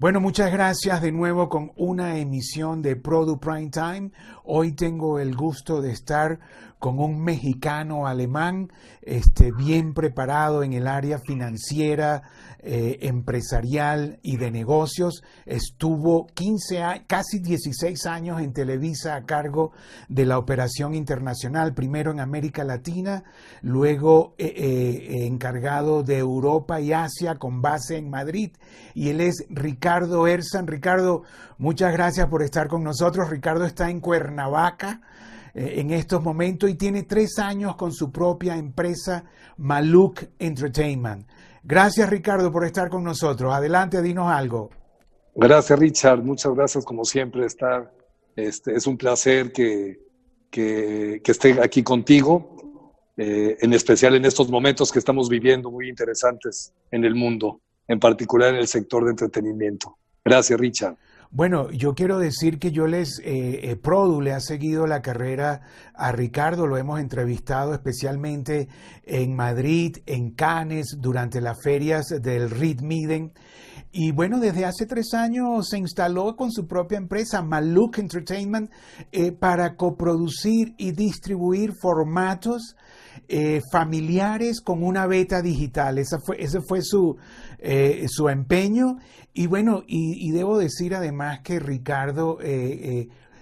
Bueno, muchas gracias de nuevo con una emisión de Produ Prime Time. Hoy tengo el gusto de estar con un mexicano alemán este, bien preparado en el área financiera, eh, empresarial y de negocios. Estuvo 15 casi 16 años en Televisa a cargo de la operación internacional, primero en América Latina, luego eh, eh, encargado de Europa y Asia con base en Madrid. Y él es Ricardo Ersan. Ricardo, muchas gracias por estar con nosotros. Ricardo está en Cuernavaca en estos momentos y tiene tres años con su propia empresa Maluk Entertainment. Gracias Ricardo por estar con nosotros. Adelante, dinos algo. Gracias Richard, muchas gracias como siempre estar. Este, es un placer que, que, esté aquí contigo, eh, en especial en estos momentos que estamos viviendo muy interesantes en el mundo, en particular en el sector de entretenimiento. Gracias Richard. Bueno, yo quiero decir que yo les, eh, eh, Produ le ha seguido la carrera a Ricardo, lo hemos entrevistado especialmente en Madrid, en Cannes, durante las ferias del Reed Miden. Y bueno, desde hace tres años se instaló con su propia empresa, Maluk Entertainment, eh, para coproducir y distribuir formatos eh, familiares con una beta digital. Fue, ese fue su, eh, su empeño. Y bueno, y, debo decir además que Ricardo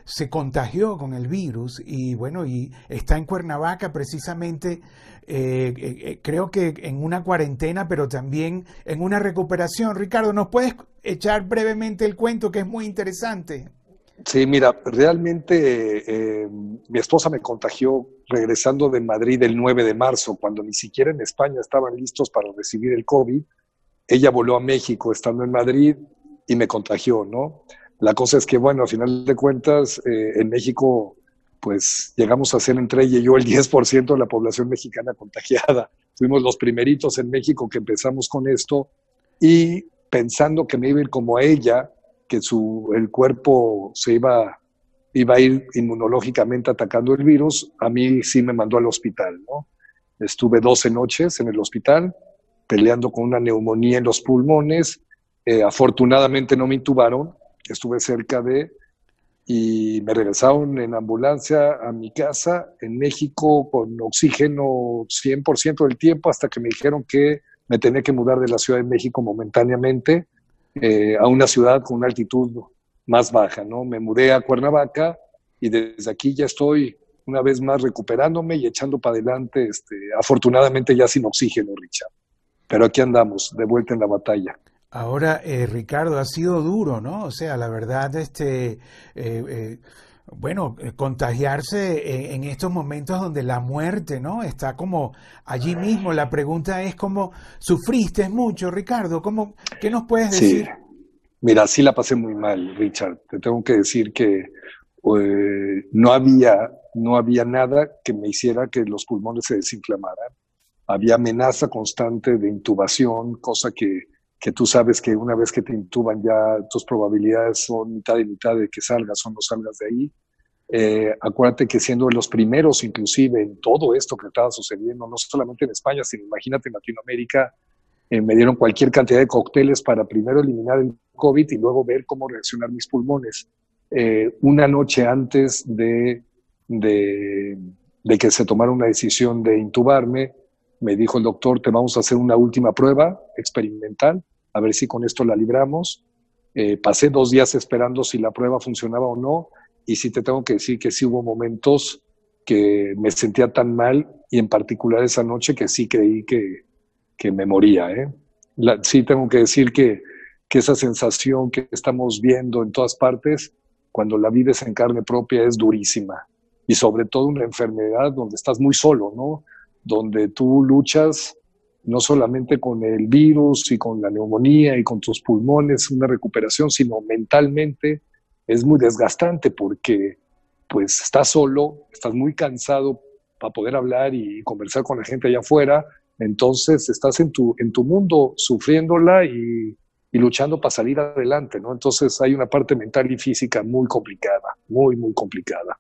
se contagió con el virus y bueno, y está en Cuernavaca precisamente, creo que en una cuarentena, pero también en una recuperación. Ricardo, ¿nos puedes echar brevemente el cuento que es muy interesante? Sí, mira, realmente eh, mi esposa me contagió regresando de Madrid el 9 de marzo, cuando ni siquiera en España estaban listos para recibir el COVID. Ella voló a México estando en Madrid y me contagió, ¿no? La cosa es que, bueno, a final de cuentas, eh, en México, pues llegamos a ser entre ella y yo el 10% de la población mexicana contagiada. Fuimos los primeritos en México que empezamos con esto y pensando que me iba a ir como ella, que su, el cuerpo se iba, iba a ir inmunológicamente atacando el virus, a mí sí me mandó al hospital, ¿no? Estuve 12 noches en el hospital peleando con una neumonía en los pulmones. Eh, afortunadamente no me intubaron, estuve cerca de y me regresaron en ambulancia a mi casa en México con oxígeno 100% del tiempo hasta que me dijeron que me tenía que mudar de la Ciudad de México momentáneamente eh, a una ciudad con una altitud más baja, ¿no? Me mudé a Cuernavaca y desde aquí ya estoy una vez más recuperándome y echando para adelante, este, afortunadamente ya sin oxígeno, Richard. Pero aquí andamos, de vuelta en la batalla. Ahora, eh, Ricardo, ha sido duro, ¿no? O sea, la verdad, este, eh, bueno, eh, contagiarse en, estos momentos donde la muerte, ¿no? Está como allí mismo. La pregunta es cómo sufriste mucho, Ricardo. ¿Cómo, ¿Qué nos puedes decir? Sí. Mira, sí la pasé muy mal, Richard. Te tengo que decir que eh, no había no había nada que me hiciera que los pulmones se desinflamaran. Había amenaza constante de intubación, cosa que que tú sabes que una vez que te intuban ya tus probabilidades son mitad y mitad de que salgas o no salgas de ahí. Eh, acuérdate que siendo los primeros inclusive en todo esto que estaba sucediendo, no solamente en España, sino imagínate en Latinoamérica, eh, me dieron cualquier cantidad de cócteles para primero eliminar el COVID y luego ver cómo reaccionar mis pulmones. Eh, una noche antes de, de, de que se tomara una decisión de intubarme, me dijo el doctor, te vamos a hacer una última prueba experimental, a ver si con esto la libramos. Eh, pasé dos días esperando si la prueba funcionaba o no, y sí te tengo que decir que sí hubo momentos que me sentía tan mal, y en particular esa noche que sí creí que, que me moría. ¿eh? sí tengo que decir que, que esa sensación que estamos viendo en todas partes, cuando la vives en carne propia, es durísima. Y sobre todo una enfermedad donde estás muy solo, ¿no? Donde tú luchas no solamente con el virus y con la neumonía y con tus pulmones, una recuperación, sino mentalmente es muy desgastante porque pues estás solo, estás muy cansado para poder hablar y conversar con la gente allá afuera, entonces estás en tu, en tu mundo sufriéndola y, y luchando para salir adelante, ¿no? Entonces hay una parte mental y física muy complicada, muy, muy complicada.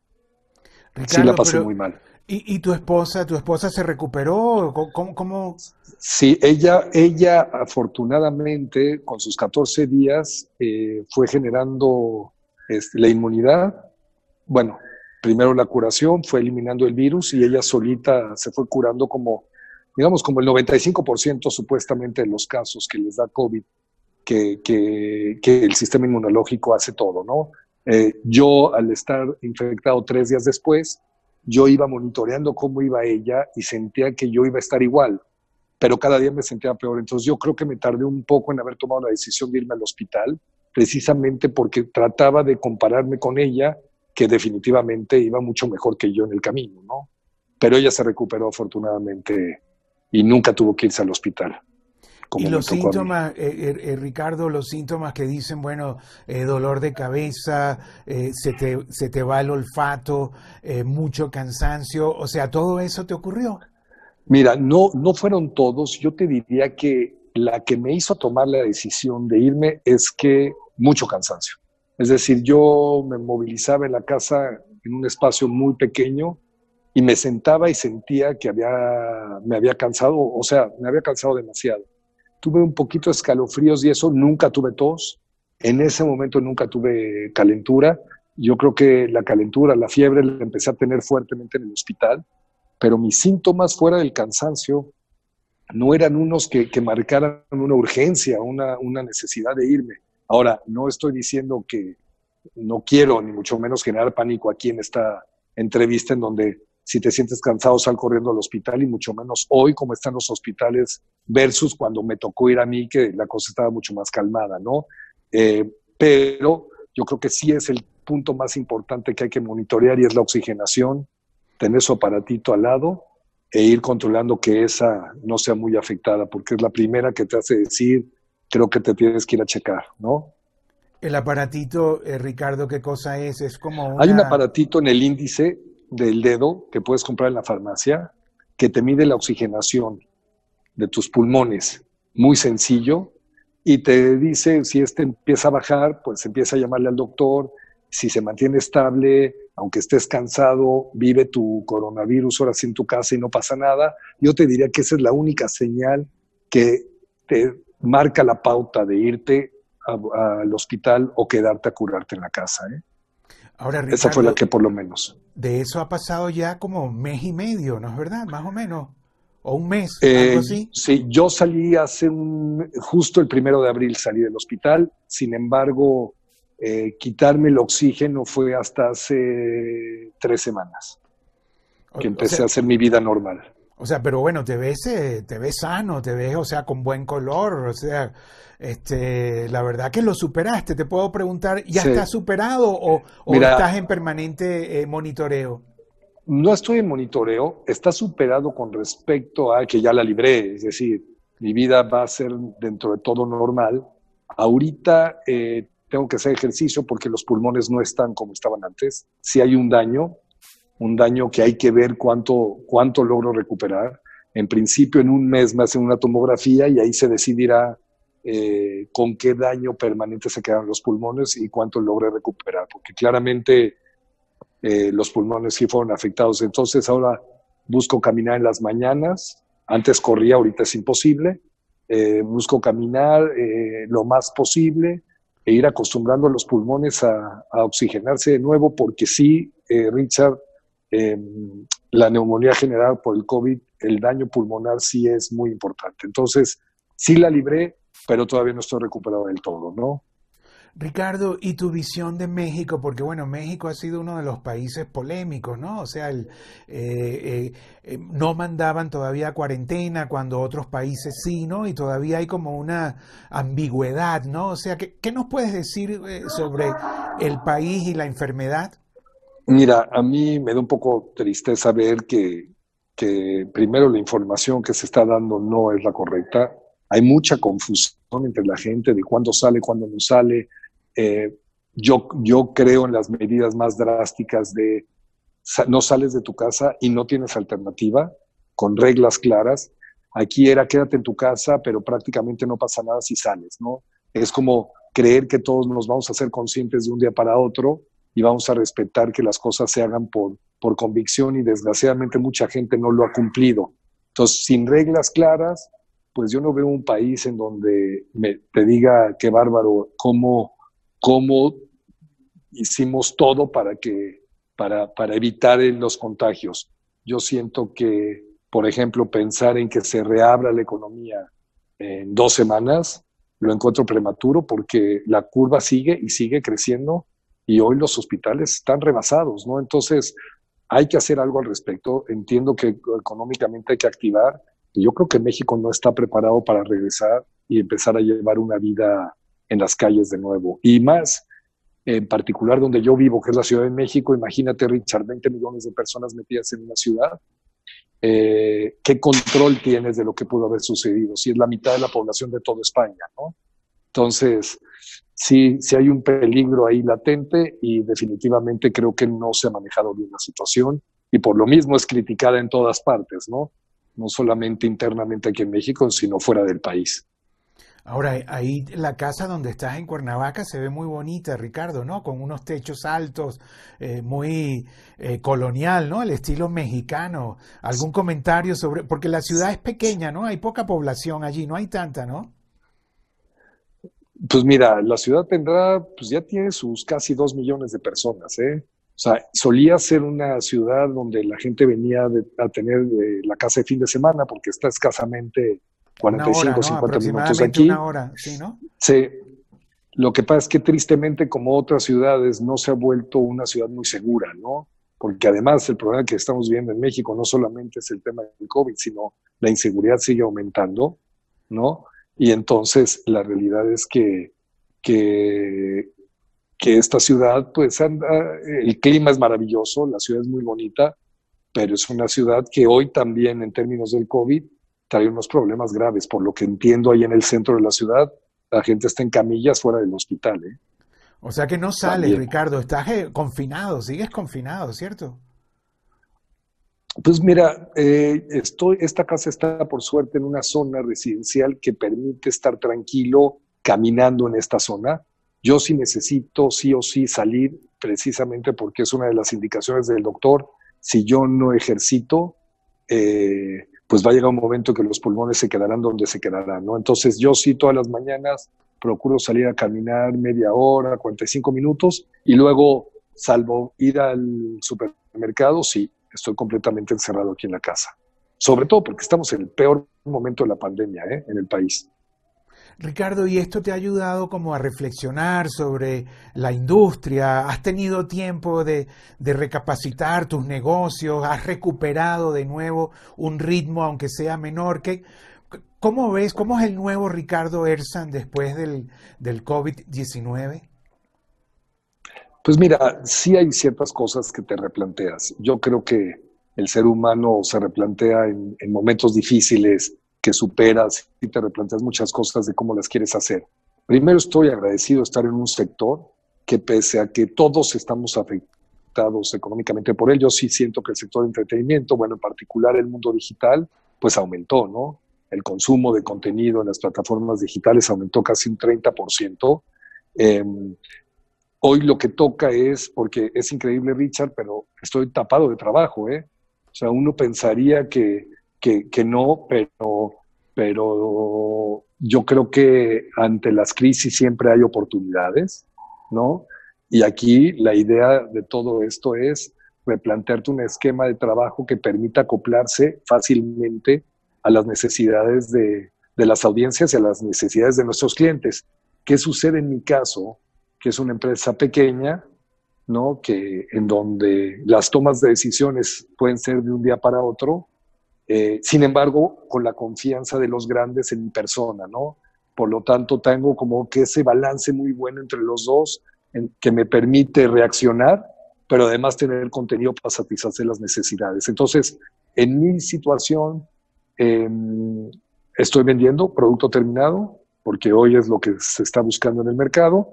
sí la pasé muy mal. ¿Y, tu esposa, tu esposa se recuperó? ¿Cómo, cómo? Sí, ella, ella afortunadamente con sus 14 días eh, fue generando este, la inmunidad. Bueno, primero la curación, fue eliminando el virus y ella solita se fue curando como, digamos, como el 95% supuestamente de los casos que les da COVID, que, el sistema inmunológico hace todo, ¿no? Eh, yo, al estar infectado tres días después, yo iba monitoreando cómo iba ella y sentía que yo iba a estar igual, pero cada día me sentía peor. Entonces yo creo que me tardé un poco en haber tomado la decisión de irme al hospital, precisamente porque trataba de compararme con ella, que definitivamente iba mucho mejor que yo en el camino, ¿no? Pero ella se recuperó afortunadamente y nunca tuvo que irse al hospital y los síntomas, eh, eh, eh, Ricardo, los síntomas que dicen, bueno, dolor de cabeza, se, te, se te va el olfato, mucho cansancio, o sea, ¿todo eso te ocurrió? Mira, no, no fueron todos, yo te diría que la que me hizo tomar la decisión de irme es que mucho cansancio. Es decir, yo me movilizaba en la casa en un espacio muy pequeño y me sentaba y sentía que había, me había cansado, o sea, me había cansado demasiado tuve un poquito de escalofríos y eso, nunca tuve tos, en ese momento nunca tuve calentura, yo creo que la calentura, la fiebre la empecé a tener fuertemente en el hospital, pero mis síntomas fuera del cansancio no eran unos que, marcaran una urgencia, una, una necesidad de irme. Ahora, no estoy diciendo que no quiero, ni mucho menos generar pánico aquí en esta entrevista en donde si te sientes cansado, sal corriendo al hospital y mucho menos hoy como están los hospitales versus cuando me tocó ir a mí, que la cosa estaba mucho más calmada, ¿no? Eh, pero yo creo que sí es el punto más importante que hay que monitorear y es la oxigenación, tener su aparatito al lado e ir controlando que esa no sea muy afectada, porque es la primera que te hace decir, creo que te tienes que ir a checar, ¿no? El aparatito, eh, Ricardo, ¿qué cosa es? Es como Hay un aparatito en el índice del dedo que puedes comprar en la farmacia que te mide la oxigenación de tus pulmones, muy sencillo, y te dice si este empieza a bajar, pues empieza a llamarle al doctor, si se mantiene estable, aunque estés cansado, vive tu coronavirus ahora en tu casa y no pasa nada, yo te diría que esa es la única señal que te marca la pauta de irte al hospital o quedarte a curarte en la casa. ¿eh? Esa fue la que por lo menos. De eso ha pasado ya como mes y medio, ¿no es verdad? Más o menos. O un mes, algo eh, así. Sí, yo salí hace un, justo el primero de abril salí del hospital, sin embargo, eh, quitarme el oxígeno fue hasta hace tres semanas que empecé a hacer mi vida normal. O sea, pero bueno, te ves, eh, te ves sano, te ves, o sea, con buen color, o sea, este, la verdad que lo superaste. Te puedo preguntar, ¿ya estás superado o, estás en permanente eh, monitoreo? No estoy en monitoreo, está superado con respecto a que ya la libré, es decir, mi vida va a ser dentro de todo normal. Ahorita eh, tengo que hacer ejercicio porque los pulmones no están como estaban antes. Si hay un daño, un daño que hay que ver cuánto, cuánto logro recuperar. En principio, en un mes me hacen una tomografía y ahí se decidirá eh, con qué daño permanente se quedan los pulmones y cuánto logré recuperar, porque claramente eh, los pulmones sí fueron afectados. Entonces ahora busco caminar en las mañanas, antes corría, ahorita es imposible, eh, busco caminar lo más posible e ir acostumbrando a los pulmones a, a oxigenarse de nuevo, porque sí, Richard, em, la neumonía generada por el COVID, el daño pulmonar sí es muy importante. Entonces, sí la libré, pero todavía no estoy recuperado del todo, ¿no? Ricardo, ¿y tu visión de México? Porque bueno, México ha sido uno de los países polémicos, ¿no? O sea, eh, eh, eh, no mandaban todavía cuarentena cuando otros países sí, ¿no? Y todavía hay como una ambigüedad, ¿no? O sea, ¿qué, qué nos puedes decir sobre el país y la enfermedad? Mira, a mí me da un poco tristeza ver que, que primero la información que se está dando no es la correcta hay mucha confusión entre la gente de cuándo sale, cuándo no sale. Eh, yo, yo creo en las medidas más drásticas de no sales de tu casa y no tienes alternativa, con reglas claras. Aquí era quédate en tu casa, pero prácticamente no pasa nada si sales, ¿no? Es como creer que todos nos vamos a ser conscientes de un día para otro y vamos a respetar que las cosas se hagan por, por convicción y desgraciadamente mucha gente no lo ha cumplido. Entonces, sin reglas claras, pues yo no veo un país en donde me, te diga qué bárbaro, cómo, cómo hicimos todo para, que, para, para evitar los contagios. Yo siento que, por ejemplo, pensar en que se reabra la economía en dos semanas, lo encuentro prematuro porque la curva sigue y sigue creciendo y hoy los hospitales están rebasados, ¿no? Entonces, hay que hacer algo al respecto. Entiendo que económicamente hay que activar. Y yo creo que México no está preparado para regresar y empezar a llevar una vida en las calles de nuevo. Y más, en particular donde yo vivo, que es la Ciudad de México, imagínate, Richard, 20 millones de personas metidas en una ciudad. Eh, ¿Qué control tienes de lo que pudo haber sucedido? Si es la mitad de la población de toda España, ¿no? Entonces, sí, sí hay un peligro ahí latente y definitivamente creo que no se ha manejado bien la situación y por lo mismo es criticada en todas partes, ¿no? No solamente internamente aquí en México, sino fuera del país. Ahora, ahí la casa donde estás en Cuernavaca se ve muy bonita, Ricardo, ¿no? Con unos techos altos, eh, muy eh, colonial, ¿no? Al estilo mexicano. ¿Algún comentario sobre...? Porque la ciudad es pequeña, ¿no? Hay poca población allí, no hay tanta, ¿no? Pues mira, la ciudad tendrá, pues ya tiene sus casi dos millones de personas, ¿eh? O sea, solía ser una ciudad donde la gente venía a tener eh, la casa de fin de semana porque está escasamente 45, 50 minutos aquí. Una hora, sí, ¿no? Sí. Lo que pasa es que tristemente, como otras ciudades, no se ha vuelto una ciudad muy segura, ¿no? Porque además el problema que estamos viendo en México no solamente es el tema del COVID, sino la inseguridad sigue aumentando, ¿no? Y entonces la realidad es que, que, que esta ciudad, pues anda, el clima es maravilloso, la ciudad es muy bonita, pero es una ciudad que hoy también en términos del COVID trae unos problemas graves. Por lo que entiendo, ahí en el centro de la ciudad, la gente está en camillas fuera del hospital. ¿eh? O sea que no sales, Ricardo, estás eh, confinado, sigues confinado, ¿cierto? Pues mira, eh, estoy, esta casa está por suerte en una zona residencial que permite estar tranquilo caminando en esta zona. Yo sí necesito sí o sí salir precisamente porque es una de las indicaciones del doctor. Si yo no ejercito, eh, pues va a llegar un momento que los pulmones se quedarán donde se quedarán, ¿no? Entonces yo sí todas las mañanas procuro salir a caminar media hora, 45 minutos y luego, salvo ir al supermercado, sí, estoy completamente encerrado aquí en la casa. Sobre todo porque estamos en el peor momento de la pandemia ¿eh? en el país. Ricardo, ¿y esto te ha ayudado como a reflexionar sobre la industria? ¿Has tenido tiempo de, recapacitar tus negocios? ¿Has recuperado de nuevo un ritmo, aunque sea menor? ¿Qué, ¿Cómo ves, cómo es el nuevo Ricardo Ersan después del, del COVID-19? Pues mira, sí hay ciertas cosas que te replanteas. Yo creo que el ser humano se replantea en, en momentos difíciles que superas y te replanteas muchas cosas de cómo las quieres hacer. Primero estoy agradecido de estar en un sector que pese a que todos estamos afectados económicamente por él, yo sí siento que el sector de entretenimiento, bueno, en particular el mundo digital, pues aumentó, ¿no? El consumo de contenido en las plataformas digitales aumentó casi un 30%. Em, hoy lo que toca es, porque es increíble Richard, pero estoy tapado de trabajo, ¿eh? O sea, uno pensaría que que, no, pero, pero yo creo que ante las crisis siempre hay oportunidades, ¿no? Y aquí la idea de todo esto es replantearte un esquema de trabajo que permita acoplarse fácilmente a las necesidades de, de, las audiencias y a las necesidades de nuestros clientes. ¿Qué sucede en mi caso? Que es una empresa pequeña, ¿no? Que en donde las tomas de decisiones pueden ser de un día para otro eh, sin embargo, con la confianza de los grandes en mi persona, ¿no? Por lo tanto, tengo como que ese balance muy bueno entre los dos que me permite reaccionar, pero además tener contenido para satisfacer las necesidades. Entonces, en mi situación, em, estoy vendiendo producto terminado, porque hoy es lo que se está buscando en el mercado,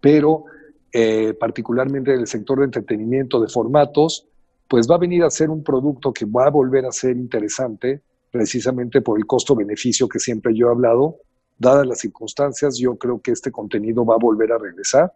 pero eh, particularmente en el sector de entretenimiento de formatos, pues va a venir a ser un producto que va a volver a ser interesante, precisamente por el costo-beneficio que siempre yo he hablado. Dadas las circunstancias, yo creo que este contenido va a volver a regresar.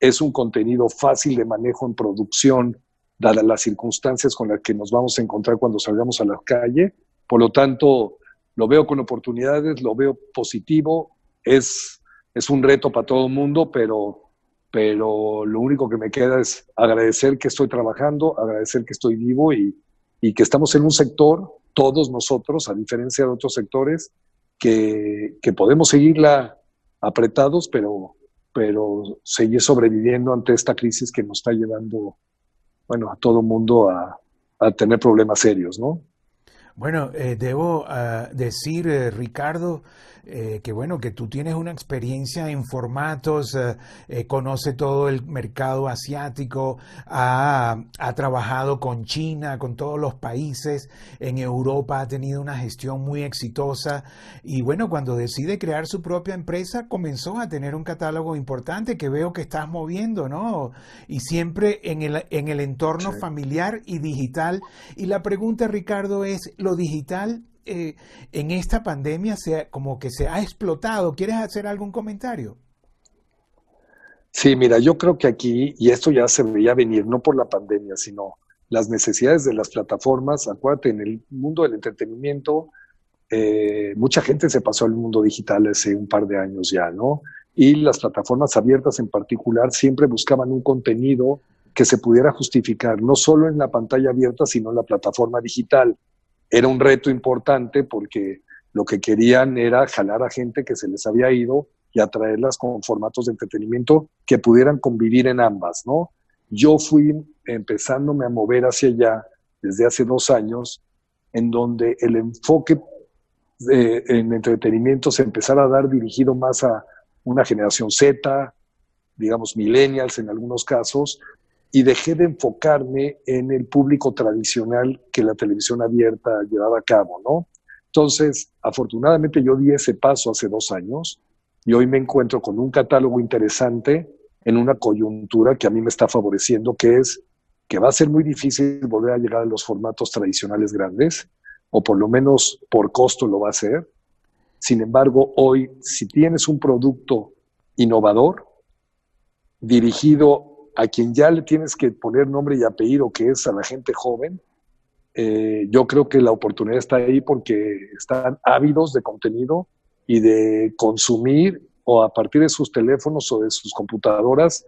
es un contenido fácil de manejo en producción, dadas las circunstancias con las que nos vamos a encontrar cuando salgamos a la calle. Por lo tanto, lo veo con oportunidades, lo veo positivo, es, es un reto para todo el mundo, pero, pero lo único que me queda es agradecer que estoy trabajando, agradecer que estoy vivo y, y que estamos en un sector, todos nosotros, a diferencia de otros sectores, que, que podemos seguirla apretados, pero, pero seguir sobreviviendo ante esta crisis que nos está llevando, bueno, a todo mundo a, a tener problemas serios, ¿no? Bueno, eh, debo uh, decir, eh, Ricardo, eh, que bueno, que tú tienes una experiencia en formatos, eh, eh, conoce todo el mercado asiático, ha, ha, trabajado con China, con todos los países, en Europa ha tenido una gestión muy exitosa y bueno, cuando decide crear su propia empresa comenzó a tener un catálogo importante que veo que estás moviendo, ¿no? Y siempre en el, en el entorno sí. familiar y digital. Y la pregunta, Ricardo, es, ¿lo digital eh, en esta pandemia se, como que se ha explotado. ¿Quieres hacer algún comentario? Sí, mira, yo creo que aquí, y esto ya se veía venir, no por la pandemia, sino las necesidades de las plataformas. Acuérdate, en el mundo del entretenimiento, eh, mucha gente se pasó al mundo digital hace un par de años ya, ¿no? Y las plataformas abiertas en particular siempre buscaban un contenido que se pudiera justificar, no solo en la pantalla abierta, sino en la plataforma digital era un reto importante porque lo que querían era jalar a gente que se les había ido y atraerlas con formatos de entretenimiento que pudieran convivir en ambas, ¿no? Yo fui empezándome a mover hacia allá desde hace dos años, en donde el enfoque de, en entretenimiento se empezara a dar dirigido más a una generación Z, digamos millennials en algunos casos, y dejé de enfocarme en el público tradicional que la televisión abierta llevaba a cabo, ¿no? Entonces, afortunadamente yo di ese paso hace dos años y hoy me encuentro con un catálogo interesante en una coyuntura que a mí me está favoreciendo, que es que va a ser muy difícil volver a llegar a los formatos tradicionales grandes, o por lo menos por costo lo va a hacer. Sin embargo, hoy, si tienes un producto innovador, dirigido a quien ya le tienes que poner nombre y apellido, que es a la gente joven, eh, yo creo que la oportunidad está ahí porque están ávidos de contenido y de consumir o a partir de sus teléfonos o de sus computadoras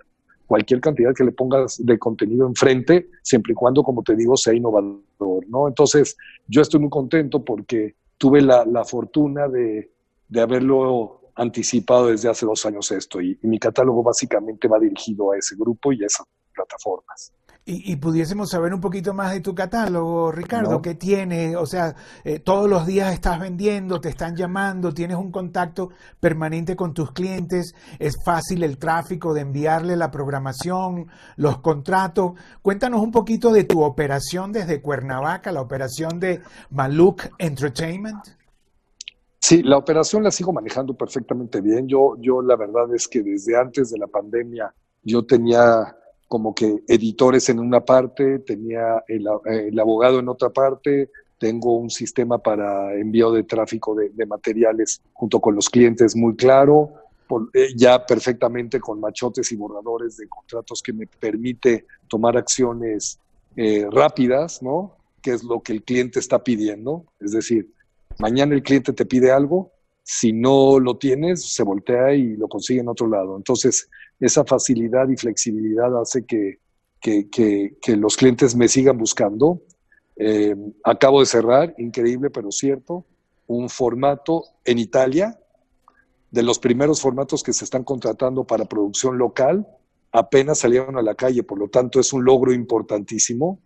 cualquier cantidad que le pongas de contenido enfrente, siempre y cuando, como te digo, sea innovador, ¿no? Entonces, yo estoy muy contento porque tuve la, la fortuna de, de haberlo anticipado desde hace dos años esto y, y, mi catálogo básicamente va dirigido a ese grupo y a esas plataformas. Y, y pudiésemos saber un poquito más de tu catálogo, Ricardo, ¿No? ¿qué tiene? O sea, eh, todos los días estás vendiendo, te están llamando, tienes un contacto permanente con tus clientes, es fácil el tráfico de enviarle la programación, los contratos. Cuéntanos un poquito de tu operación desde Cuernavaca, la operación de Maluk Entertainment. Sí, la operación la sigo manejando perfectamente bien. Yo, yo la verdad es que desde antes de la pandemia yo tenía como que editores en una parte, tenía el, abogado en otra parte, tengo un sistema para envío de tráfico de, de materiales junto con los clientes muy claro, por, eh, ya perfectamente con machotes y borradores de contratos que me permite tomar acciones eh, rápidas, ¿no? Que es lo que el cliente está pidiendo. Es decir, Mañana el cliente te pide algo, si no lo tienes, se voltea y lo consigue en otro lado. Entonces, esa facilidad y flexibilidad hace que, que, que, los clientes me sigan buscando. Eh, acabo de cerrar, increíble pero cierto, un formato en Italia, de los primeros formatos que se están contratando para producción local, apenas salieron a la calle, por lo tanto es un logro importantísimo.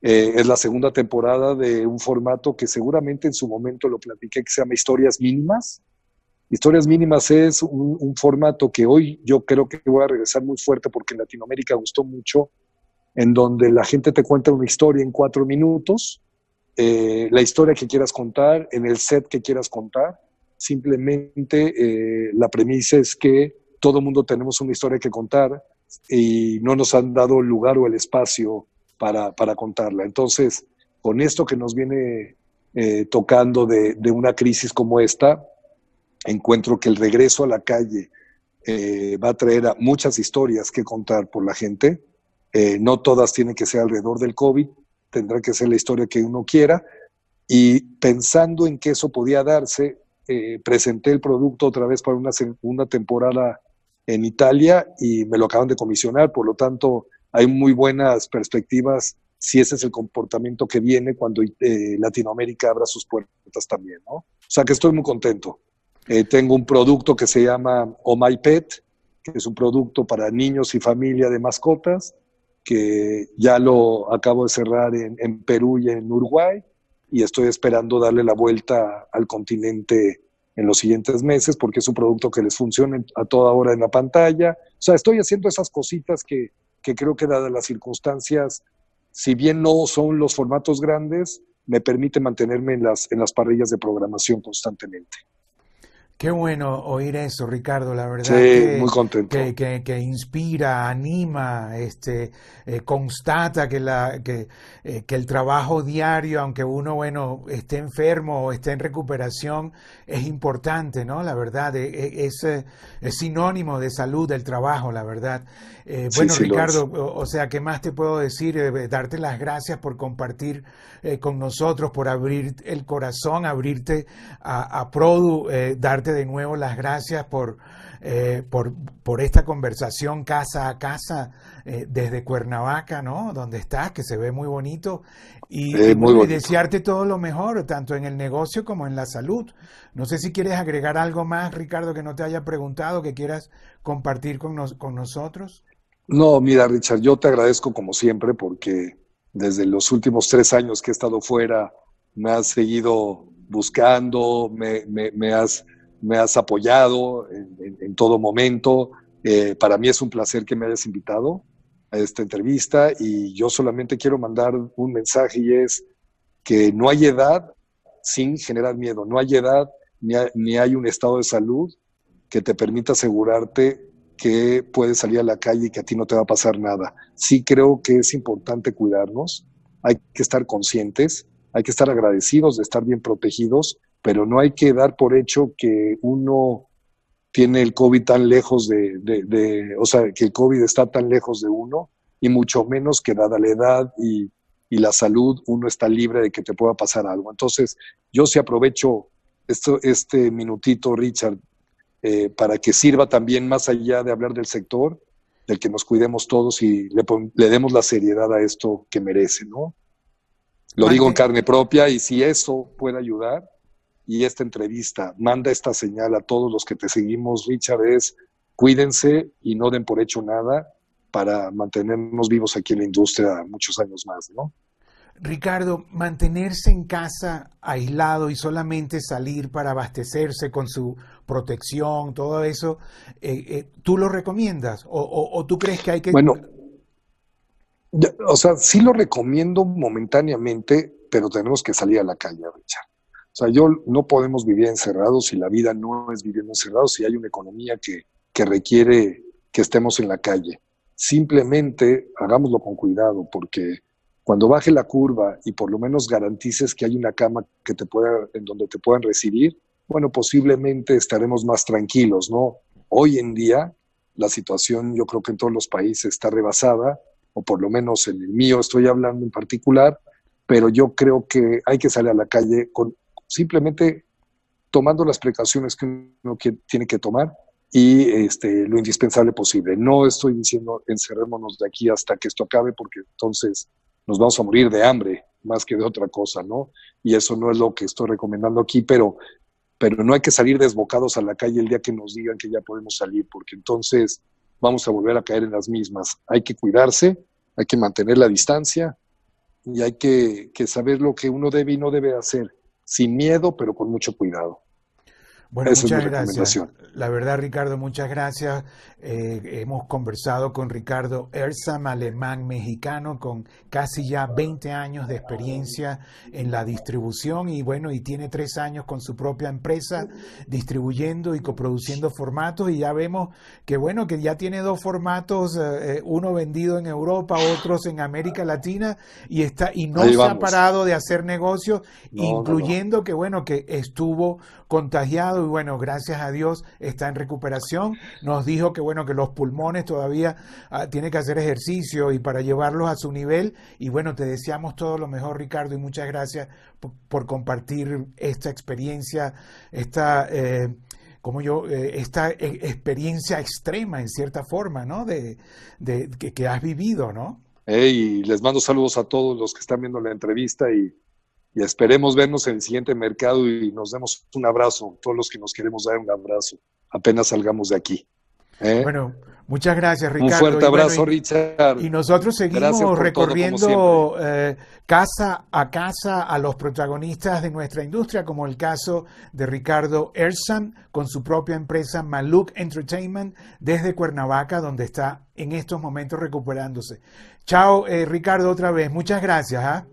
Eh, es la segunda temporada de un formato que seguramente en su momento lo platiqué que se llama Historias Mínimas. Historias Mínimas es un, un, formato que hoy yo creo que voy a regresar muy fuerte porque en Latinoamérica gustó mucho, en donde la gente te cuenta una historia en cuatro minutos, eh, la historia que quieras contar, en el set que quieras contar. Simplemente eh, la premisa es que todo mundo tenemos una historia que contar y no nos han dado el lugar o el espacio para, para contarla. Entonces, con esto que nos viene eh, tocando de, de, una crisis como esta, encuentro que el regreso a la calle eh, va a traer muchas historias que contar por la gente. Eh, no todas tienen que ser alrededor del COVID, tendrá que ser la historia que uno quiera. Y pensando en que eso podía darse, presenté el producto otra vez para una temporada en Italia y me lo acaban de comisionar, por lo tanto hay muy buenas perspectivas si ese es el comportamiento que viene cuando Latinoamérica abra sus puertas también, ¿no? O sea que estoy muy contento. Eh, tengo un producto que se llama Oh My Pet, que es un producto para niños y familia de mascotas, que ya lo acabo de cerrar en, Perú y en Uruguay, y estoy esperando darle la vuelta al continente en los siguientes meses, porque es un producto que les funciona a toda hora en la pantalla. O sea, estoy haciendo esas cositas que, que creo que dadas las circunstancias, si bien no son los formatos grandes, me permite mantenerme en las, en las parrillas de programación constantemente. Qué bueno oír eso, Ricardo, la verdad. que, muy contento. Que, inspira, anima, este, eh, constata que, la, que, eh, que, el trabajo diario, aunque uno, bueno, esté enfermo o esté en recuperación, es importante, ¿no? La verdad, e, e, es, es, sinónimo de salud del trabajo, la verdad. Eh, bueno, Ricardo, o, sea, ¿qué más te puedo decir? darte las gracias por compartir con nosotros, por abrir el corazón, abrirte a, a Produ, darte de nuevo las gracias por, eh, por, por, esta conversación casa a casa eh, desde Cuernavaca, ¿no? Donde estás, que se ve muy bonito. Y, desearte todo lo mejor, tanto en el negocio como en la salud. No sé si quieres agregar algo más, Ricardo, que no te haya preguntado, que quieras compartir con, con nosotros. No, mira, Richard, yo te agradezco como siempre porque desde los últimos tres años que he estado fuera, me has seguido buscando, me, me, me has me has apoyado en, todo momento. Eh, para mí es un placer que me hayas invitado a esta entrevista y yo solamente quiero mandar un mensaje y es que no hay edad sin generar miedo, no hay edad ni ni hay un estado de salud que te permita asegurarte que puedes salir a la calle y que a ti no te va a pasar nada. Sí creo que es importante cuidarnos, hay que estar conscientes, hay que estar agradecidos de estar bien protegidos pero no hay que dar por hecho que uno tiene el COVID tan lejos de, o sea, que el COVID está tan lejos de uno, y mucho menos que dada la edad y, la salud, uno está libre de que te pueda pasar algo. Entonces, yo sí aprovecho esto, este minutito, Richard, eh, para que sirva también más allá de hablar del sector, del que nos cuidemos todos y le, le demos la seriedad a esto que merece, ¿no? Lo digo en carne propia y si eso puede ayudar, y esta entrevista manda esta señal a todos los que te seguimos, Richard, es cuídense y no den por hecho nada para mantenernos vivos aquí en la industria muchos años más, ¿no? Ricardo, mantenerse en casa aislado y solamente salir para abastecerse con su protección, todo eso, eh, eh, ¿tú lo recomiendas o, o, tú crees que hay que... Bueno, o sea, sí lo recomiendo momentáneamente, pero tenemos que salir a la calle, Richard. Sea, yo no podemos vivir encerrados y la vida no es viviendo encerrados si hay una economía que, que requiere que estemos en la calle. Simplemente hagámoslo con cuidado porque cuando baje la curva y por lo menos garantices que hay una cama que te en donde te puedan recibir, bueno, posiblemente estaremos más tranquilos, ¿no? Hoy en día la situación yo creo que en todos los países está rebasada, o por lo menos en el mío estoy hablando en particular, pero yo creo que hay que salir a la calle con simplemente tomando las precauciones que uno tiene que tomar y este, lo indispensable posible. No estoy diciendo encerrémonos de aquí hasta que esto acabe, porque entonces nos vamos a morir de hambre más que de otra cosa, ¿no? Y eso no es lo que estoy recomendando aquí, pero, pero no hay que salir desbocados a la calle el día que nos digan que ya podemos salir, porque entonces vamos a volver a caer en las mismas. Hay que cuidarse, hay que mantener la distancia y hay que, que saber lo que uno debe y no debe hacer sin miedo, pero con mucho cuidado. Bueno, muchas gracias. La verdad, Ricardo, muchas gracias. Eh, hemos conversado con Ricardo Ersam, alemán mexicano, con casi ya 20 años de experiencia en la distribución y bueno, y tiene tres años con su propia empresa distribuyendo y coproduciendo formatos y ya vemos que bueno, que ya tiene dos formatos, eh, eh, uno vendido en Europa, otros en América Latina y está y no se ha parado de hacer negocios, incluyendo que bueno, que estuvo contagiado y bueno, gracias a Dios está en recuperación. Nos dijo que bueno, que los pulmones todavía ah, tiene que hacer ejercicio y para llevarlos a su nivel. Y bueno, te deseamos todo lo mejor, Ricardo, y muchas gracias por, compartir esta experiencia, esta... Eh, como yo, eh, esta eh, experiencia extrema en cierta forma, ¿no? De, que, has vivido, ¿no? y les mando saludos a todos los que están viendo la entrevista y, y, esperemos vernos en el siguiente mercado y nos demos un abrazo, todos los que nos queremos dar un abrazo, apenas salgamos de aquí. ¿eh? Bueno, muchas gracias, Ricardo. Un fuerte abrazo, Richard. Y nosotros seguimos recorriendo eh, casa a casa a los protagonistas de nuestra industria, como el caso de Ricardo Ersan con su propia empresa Maluk Entertainment desde Cuernavaca, donde está en estos momentos recuperándose. Chao, eh, Ricardo, otra vez. Muchas gracias. ¿ah?